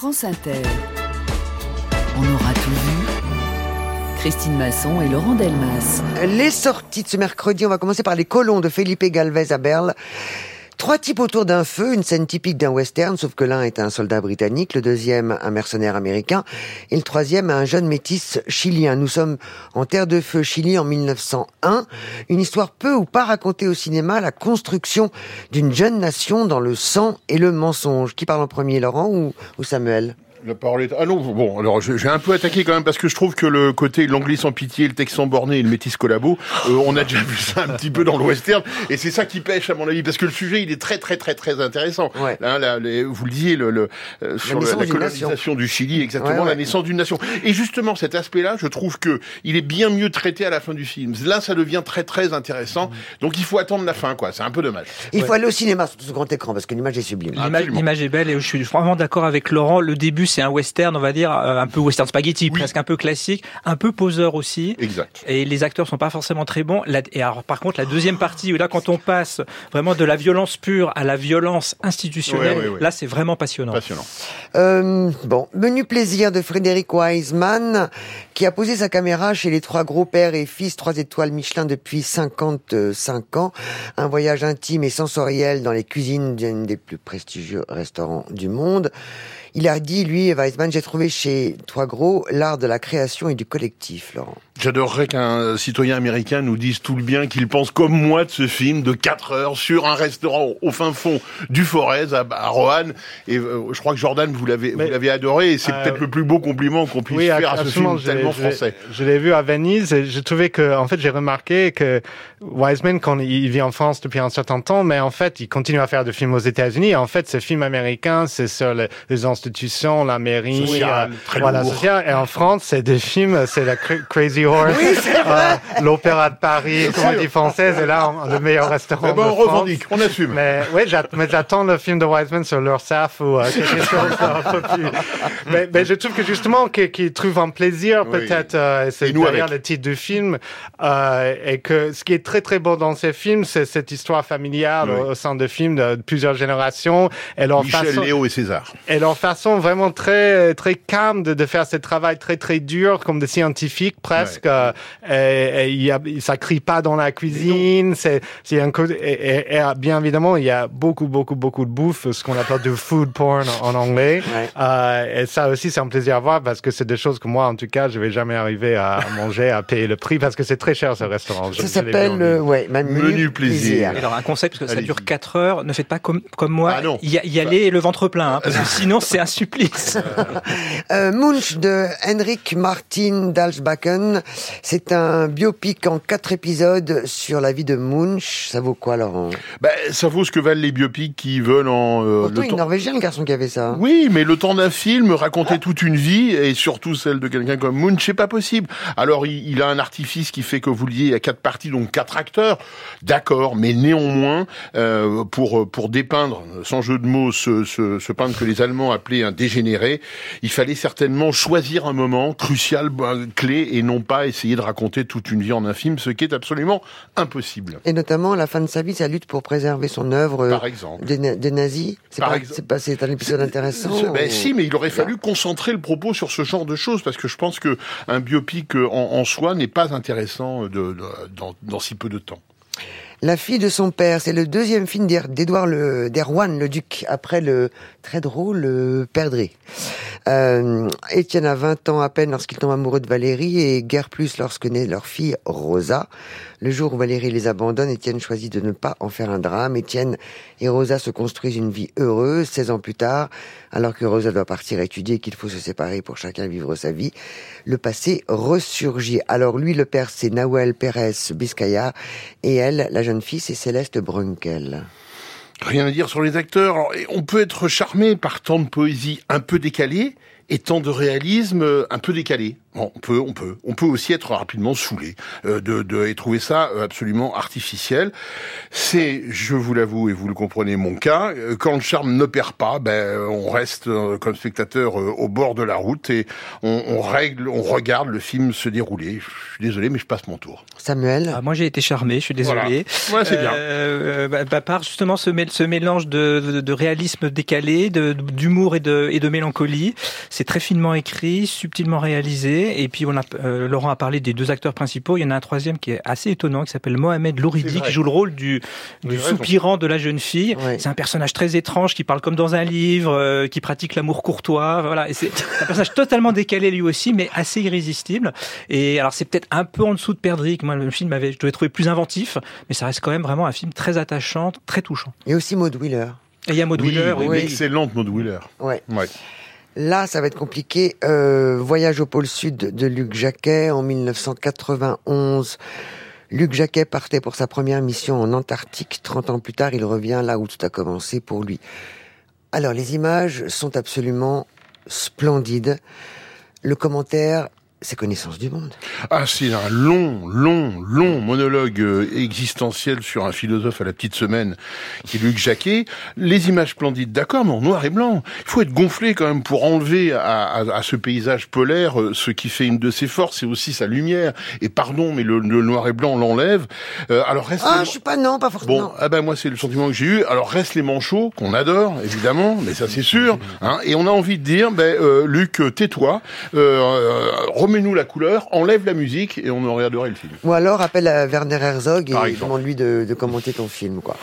France Inter. On aura tout vu. Christine Masson et Laurent Delmas. Les sorties de ce mercredi, on va commencer par Les colons de Felipe Galvez à Berle. Trois types autour d'un feu, une scène typique d'un western, sauf que l'un est un soldat britannique, le deuxième un mercenaire américain, et le troisième un jeune métis chilien. Nous sommes en terre de feu Chili en 1901, une histoire peu ou pas racontée au cinéma, la construction d'une jeune nation dans le sang et le mensonge. Qui parle en premier, Laurent ou, ou Samuel? La parole est... Ah non, bon, alors j'ai un peu attaqué quand même parce que je trouve que le côté l'anglais sans pitié, le texan borné et le métis collabo, euh, on a déjà vu ça un petit peu dans le western et c'est ça qui pêche à mon avis parce que le sujet il est très très très très intéressant. Ouais. Hein, là, les, vous le disiez, le, le euh, sur la, la d'une colonisation nation. du Chili, exactement, Ouais, ouais. la naissance d'une nation. Et justement cet aspect-là, je trouve que il est bien mieux traité à la fin du film. Là, ça devient très très intéressant. Donc il faut attendre la fin, quoi. C'est un peu dommage. Il faut aller au cinéma sur ce grand écran parce que l'image est sublime. L'image est belle et je suis vraiment d'accord avec Laurent. Le début, c'est un western, on va dire, euh, un peu western spaghetti, Oui. presque un peu classique, un peu poseur aussi. Exact. Et les acteurs sont pas forcément très bons. Et alors, par contre, la deuxième partie, où là, quand on passe vraiment de la violence pure à la violence institutionnelle, Ouais, ouais, ouais. là, c'est vraiment passionnant. Passionnant. Euh, bon, menu plaisir de Frédéric Wiseman, qui a posé sa caméra chez les trois gros pères et fils, trois étoiles Michelin depuis 55 ans. Un voyage intime et sensoriel dans les cuisines d'un des plus prestigieux restaurants du monde. Il a dit, lui, Weisman, j'ai trouvé chez Trois Gros l'art de la création et du collectif, Laurent. J'adorerais qu'un citoyen américain nous dise tout le bien qu'il pense comme moi de ce film de 4 heures sur un restaurant au fin fond du Forez à, à Roanne. Et euh, je crois que Jordan, vous l'avez, vous Mais- l'avez adoré. Et c'est Euh, peut-être le plus beau compliment qu'on puisse faire à ce absolument. film Je l'ai- tellement français. Je l'ai vu à Venise et j'ai trouvé que, en fait, j'ai remarqué que Wiseman, quand il vit en France depuis un certain temps, mais en fait, il continue à faire des films aux États-Unis. En fait, ce film américain, c'est sur les, les institutions, la mairie, Social, euh, très voilà, social. Et en France, c'est des films, c'est la Cra- Crazy Horse, euh, l'Opéra de Paris, comédie française, et là, on- le meilleur restaurant Eh ben, de on France. revendique, on assume. Mais oui, mais j'attends le film de Wiseman sur l'URSAF ou euh, quelque chose un peu plus. Mais, mais je trouve que justement qu'il qu'il trouve un plaisir Oui. peut-être, euh, c'est derrière avec. le titre du film, euh, et que ce qui est très très beau dans ces films, c'est cette histoire familiale Oui. au sein de films de, plusieurs générations et leur Michel, façon Léo et César. et leur façon vraiment très très calme de, de faire ce travail très très dur comme des scientifiques presque euh, et, et il y a ça crie pas dans la cuisine c'est c'est un côté et, et- et, bien évidemment il y a beaucoup beaucoup beaucoup de bouffe ce qu'on appelle du food porn en, anglais Ouais. Euh, et ça aussi c'est un plaisir à voir parce que c'est des choses que moi en tout cas je vais jamais arriver à, manger à payer le prix parce que c'est très cher ce restaurant Ça s'appelle, euh, ouais, menu, Menu plaisir. Alors un conseil parce que ça dure 4 heures, ne faites pas comme comme moi, Ah non. y, a- y aller le ventre plein, hein, parce que sinon c'est un supplice. Euh, Munch de Henrik Martin Dalsbakken. C'est un biopic en quatre épisodes sur la vie de Munch. Ça vaut quoi, Laurent? Ben, ça vaut ce que valent les biopics qui veulent en euh, Pourtant, le il est temps. norvégien, le garçon qui avait ça. Oui, mais le temps d'un film, raconter toute une vie, et surtout celle de quelqu'un comme Munch, c'est pas possible. Alors, il, il a un artifice qui fait que vous y a quatre parties, donc quatre acteurs, d'accord, mais néanmoins, euh, pour pour dépeindre, sans jeu de mots, ce, ce, ce peintre que les Allemands appelaient un dégénéré, il fallait certainement choisir un moment crucial, ben, clé, et non pas essayer de raconter toute une vie en un film, ce qui est absolument impossible. Et notamment, à la fin de sa vie, sa lutte pour préserver son œuvre euh, Par exemple. des, na- des nazis. C'est pas, pas, un épisode intéressant. Ben ou- si, mais il aurait fallu concentrer le propos sur ce genre de choses parce que je pense que un biopic euh, en, en soi n'est pas intéressant de, de- dans, dans si peu de temps. La fille de son père, c'est le deuxième film d'Édouard le, d'Erwan le Duc, après le très drôle euh, Perdrix. Euh, Étienne a 20 ans à peine lorsqu'il tombe amoureux de Valérie et guère plus lorsque naît leur fille Rosa. Le jour où Valérie les abandonne, Étienne choisit de ne pas en faire un drame. Étienne et Rosa se construisent une vie heureuse 16 ans plus tard, alors que Rosa doit partir étudier et qu'il faut se séparer pour chacun vivre sa vie. Le passé ressurgit. Alors lui, le père, c'est Nawel Pérez Biscaya et elle, la jeune fille, c'est Céleste Brunkel. Rien à dire sur les acteurs. Alors, on peut être charmé par tant de poésie un peu décalée et tant de réalisme euh, un peu décalé. on peut, on peut, on peut aussi être rapidement saoulé euh, de, de et trouver ça euh, absolument artificiel. C'est, je vous l'avoue et vous le comprenez, mon cas. Euh, quand le charme ne perd pas, ben on reste comme spectateur au bord de la route et on, on, règle, on regarde le film se dérouler. Je suis désolé, mais je passe mon tour. Samuel, ah, moi j'ai été charmé, je suis désolé. Voilà. Ouais, c'est bien. Euh, bah, bah, par justement ce, ce mélange de, de, de réalisme décalé, d'humour et de, et de mélancolie, c'est très finement écrit, subtilement réalisé. Et puis on a, euh, Laurent a parlé des deux acteurs principaux. Il y en a un troisième qui est assez étonnant, qui s'appelle Mohamed Louridi, qui joue le rôle du, du soupirant de la jeune fille. Ouais. C'est un personnage très étrange qui parle comme dans un livre, euh, qui pratique l'amour courtois. Voilà, c'est un personnage totalement décalé lui aussi, mais assez irrésistible. Et alors c'est peut-être un peu en dessous de Perdrick. Moi, le film avait, je devais trouver plus inventif, mais ça reste quand même vraiment un film très attachant, très touchant. et aussi Maud Wheeler. Et il y a Maud Oui, Wheeler, oui, oui. excellente Maud Wheeler. Ouais. Ouais. Là, ça va être compliqué. Euh, Voyage au pôle sud de Luc Jacquet en 1991. Luc Jacquet partait pour sa première mission en Antarctique. 30 ans plus tard, il revient là où tout a commencé pour lui. Alors, les images sont absolument splendides. Le commentaire, c'est connaissance du monde. Ah, c'est un long, long, long monologue euh, existentiel sur un philosophe à la petite semaine, qui est Luc Jacquet. Les images splendides, d'accord, mais en noir et blanc. Il faut être gonflé quand même pour enlever à, à, à ce paysage polaire euh, ce qui fait une de ses forces, c'est aussi sa lumière. Et pardon, mais le, le noir et blanc l'enlève. Euh, alors reste. Ah, les- je suis pas non, pas forcément. Bon, ah ben moi c'est le sentiment que j'ai eu. Alors reste les manchots qu'on adore évidemment, mais ça c'est sûr. Hein, et on a envie de dire, ben euh, Luc, tais-toi, euh, euh, remets-nous la couleur, enlève la musique et on aurait adoré le film. Ou alors appelle à Werner Herzog et demande-lui de, de commenter ton film, quoi.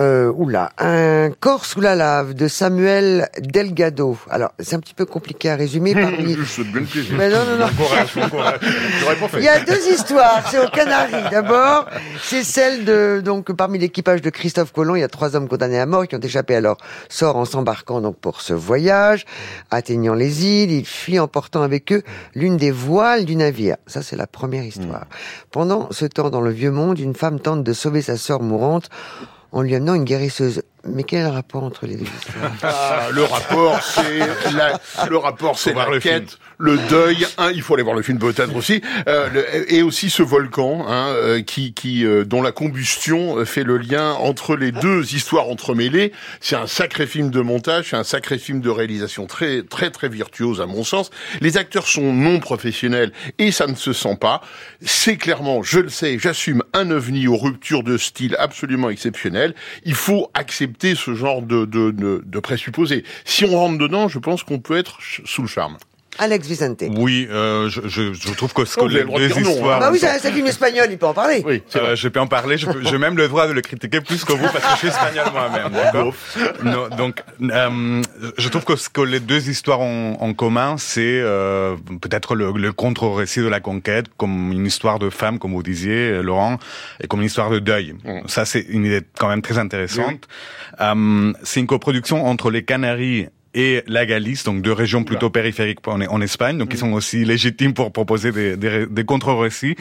Euh, oula, un corps sous la lave de Samuel Delgado. Alors, c'est un petit peu compliqué à résumer parmi. Mais non, non, non. Bon courage, bon courage. J'aurais pas fait. Il y a deux histoires. C'est aux Canaries. D'abord, c'est celle de donc parmi l'équipage de Christophe Colomb, il y a trois hommes condamnés à mort qui ont échappé à leur sort en s'embarquant donc pour ce voyage, atteignant les îles. Ils fuient en portant avec eux l'une des voiles du navire. Ça, c'est la première histoire. Pendant ce temps, dans le vieux monde, une femme tente de sauver sa sœur mourante en lui amenant une guérisseuse. Mais quel est le rapport entre les deux histoires? Ah, le rapport, c'est la, le rapport, c'est voir la le quête, le deuil. Hein, il faut aller voir le film peut-être aussi, euh, le- et aussi ce volcan hein, euh, qui, qui, euh, dont la combustion euh, fait le lien entre les deux histoires entremêlées. C'est un sacré film de montage, c'est un sacré film de réalisation très, très, très virtuose à mon sens. Les acteurs sont non professionnels et ça ne se sent pas. C'est clairement, je le sais, j'assume un ovni aux ruptures de style absolument exceptionnelles. Il faut accepter ce genre de, de, de, de présupposés. Si on rentre dedans, je pense qu'on peut être sous le charme. Alex Vicente. Oui, euh, je, je, je trouve que ce que Oh, avez les le droit de deux dire non, hein. histoires... Bah oui, c'est un film espagnol, il peut en parler. Oui. Euh, je peux en parler, j'ai même le droit de le critiquer plus que vous parce que je suis espagnol moi-même, d'accord Donc, euh, je trouve que ce que les deux histoires ont en commun, c'est euh, peut-être le, le contre-récit de la conquête, comme une histoire de femme, comme vous disiez, Laurent, et comme une histoire de deuil. Mm. Ça, c'est une idée quand même très intéressante. Euh, c'est une coproduction entre les Canaries et la Galice, donc deux régions plutôt périphériques en, en Espagne, donc qui sont aussi légitimes pour proposer des, des, des contre-récits.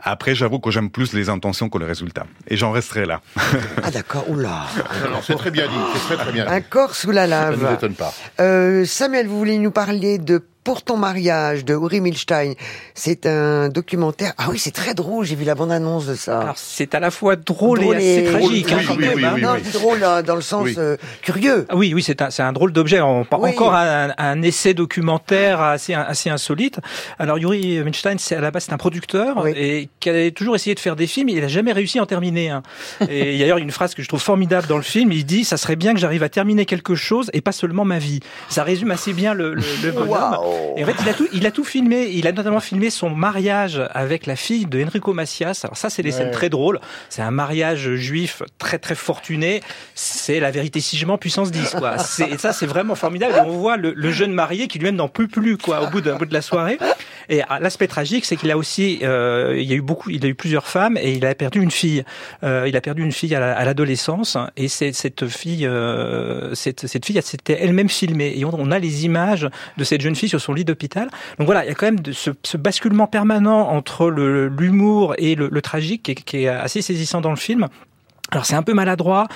Après, j'avoue que j'aime plus les intentions que le résultat. Et j'en resterai là. Ah d'accord, oula. Non, non, c'est très bien dit, c'est très très bien. Un corps sous la Ça ne nous lave. étonne pas. Euh, Samuel, vous voulez nous parler de Pour ton mariage de Uri Milstein. C'est un documentaire. Ah oui, c'est très drôle. J'ai vu la bande-annonce de ça. Alors c'est à la fois drôle, Drôle et assez tragique. Oui, hein, oui, hein. oui, non, oui. drôle hein, dans le sens Oui. euh, curieux. Ah Oui, oui, c'est un, drôle d'objet. On parle Oui. encore un, un essai documentaire assez, assez insolite. Alors, Yuri c'est à la base, c'est un producteur Oui. et qui a toujours essayé de faire des films. Il a jamais réussi à en terminer un. Et il y a d'ailleurs une phrase que je trouve formidable dans le film. Il dit, ça serait bien que j'arrive à terminer quelque chose et pas seulement ma vie. Ça résume assez bien le, le, le bonhomme. Waouh. Et en fait, il a tout, il a tout filmé. Il a notamment filmé son mariage avec la fille de Enrico Macias. Alors ça, c'est des scènes très drôles. C'est un mariage juif très très fortuné. C'est la vérité si je mens puissance 10 quoi. Et ça, c'est vraiment formidable. Et on voit le, le jeune marié qui lui-même n'en peut plus quoi au bout de, au bout de la soirée. Et ah, l'aspect tragique, c'est qu'il a aussi, euh, il y a eu beaucoup, il a eu plusieurs femmes et il a perdu une fille. Euh, il a perdu une fille à, la- à l'adolescence et cette fille, euh, cette, cette fille, elle s'était elle-même filmée et on, a les images de cette jeune fille sur son lit d'hôpital. Donc voilà, il y a quand même ce, basculement permanent entre l'humour et le, tragique qui est assez saisissant dans le film. Alors c'est un peu maladroit,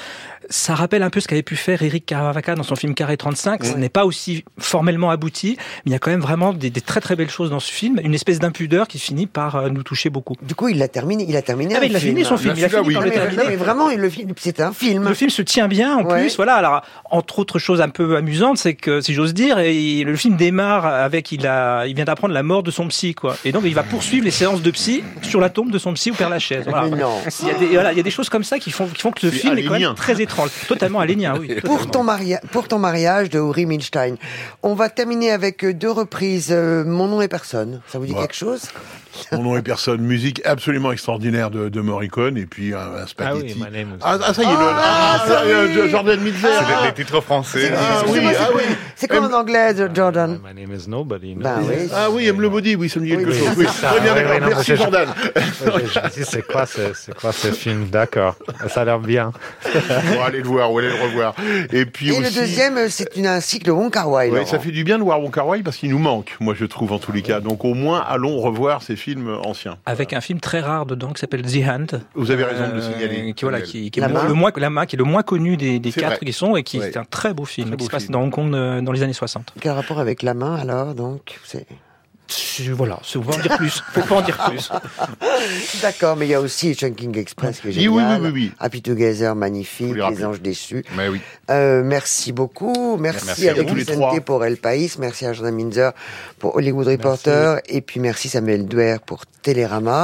ça rappelle un peu ce qu'avait pu faire Eric Caravaca dans son film Carré 35. Ce n'est pas aussi formellement abouti, mais il y a quand même vraiment des, très très belles choses dans ce film, une espèce d'impudeur qui finit par euh, nous toucher beaucoup. Du coup, il l'a terminé, il a terminé. Ah mais il a fini son film, il a fini par le terminer. mais vraiment, le film, c'est un film. Le film se tient bien en plus, voilà. Alors entre autres choses un peu amusantes, c'est que si j'ose dire, le film démarre avec il a, il vient d'apprendre la mort de son psy quoi, et donc il va poursuivre les séances de psy sur la tombe de son psy ou Père Lachaise. Voilà. Mais non. Il y a des, voilà, il y a des choses comme ça qui font, qui font que le film est quand même très étrange, totalement alénien, oui. Pour ton, mariage, pour ton mariage de Uri Milstein, on va terminer avec deux reprises. Euh, Mon nom est personne. Ça vous dit quelque chose? Mon nom est personne. Musique absolument extraordinaire de, de Morricone et puis un, un spaghetti. Ah, oui, ah, ah, ça y est, le, ah, ah, oui. Jordan Miller. C'est des, titres français. Ah, oui, ah, oui. C'est quoi en anglais, Jordan? My name is nobody. Ben, oui. Ah oui, aime le body, oui, ça me dit quelque Oui, chose. oui. Très bien, d'accord. Merci Jordan. C'est quoi, quoi ce film? D'accord, ça a l'air bien. On va aller le voir, on va aller le revoir. Et puis Et aussi. le deuxième, euh, c'est un cycle Wong Kar Wai. Ouais, ça fait du bien de voir Wong Kar Wai parce qu'il nous manque, moi je trouve en tous les cas. Donc au moins allons revoir ces films anciens. Avec un film très rare dedans qui s'appelle The Hand. Vous avez raison de le Euh, signaler. Qui, voilà, qui, qui est La le, moins, la main, qui est le moins connu des, quatre vrai. qui sont et qui Ouais. est un très beau film Très qui beau se passe dans Hong Kong euh, dans les années 60. Quel rapport avec la main alors donc Voilà, c'est- faut pas en dire plus. Faut pas en dire plus. D'accord, mais il y a aussi Chunking Express qui est Oui, génial. oui, oui, oui, oui. Happy Together, magnifique. Les. Anges déçus. Mais oui. Euh, merci beaucoup. Merci, Merci à à tous les Vicente trois. pour El País. Merci à Jordan Minzer pour Hollywood Reporter. Et puis merci Samuel Duer pour Télérama.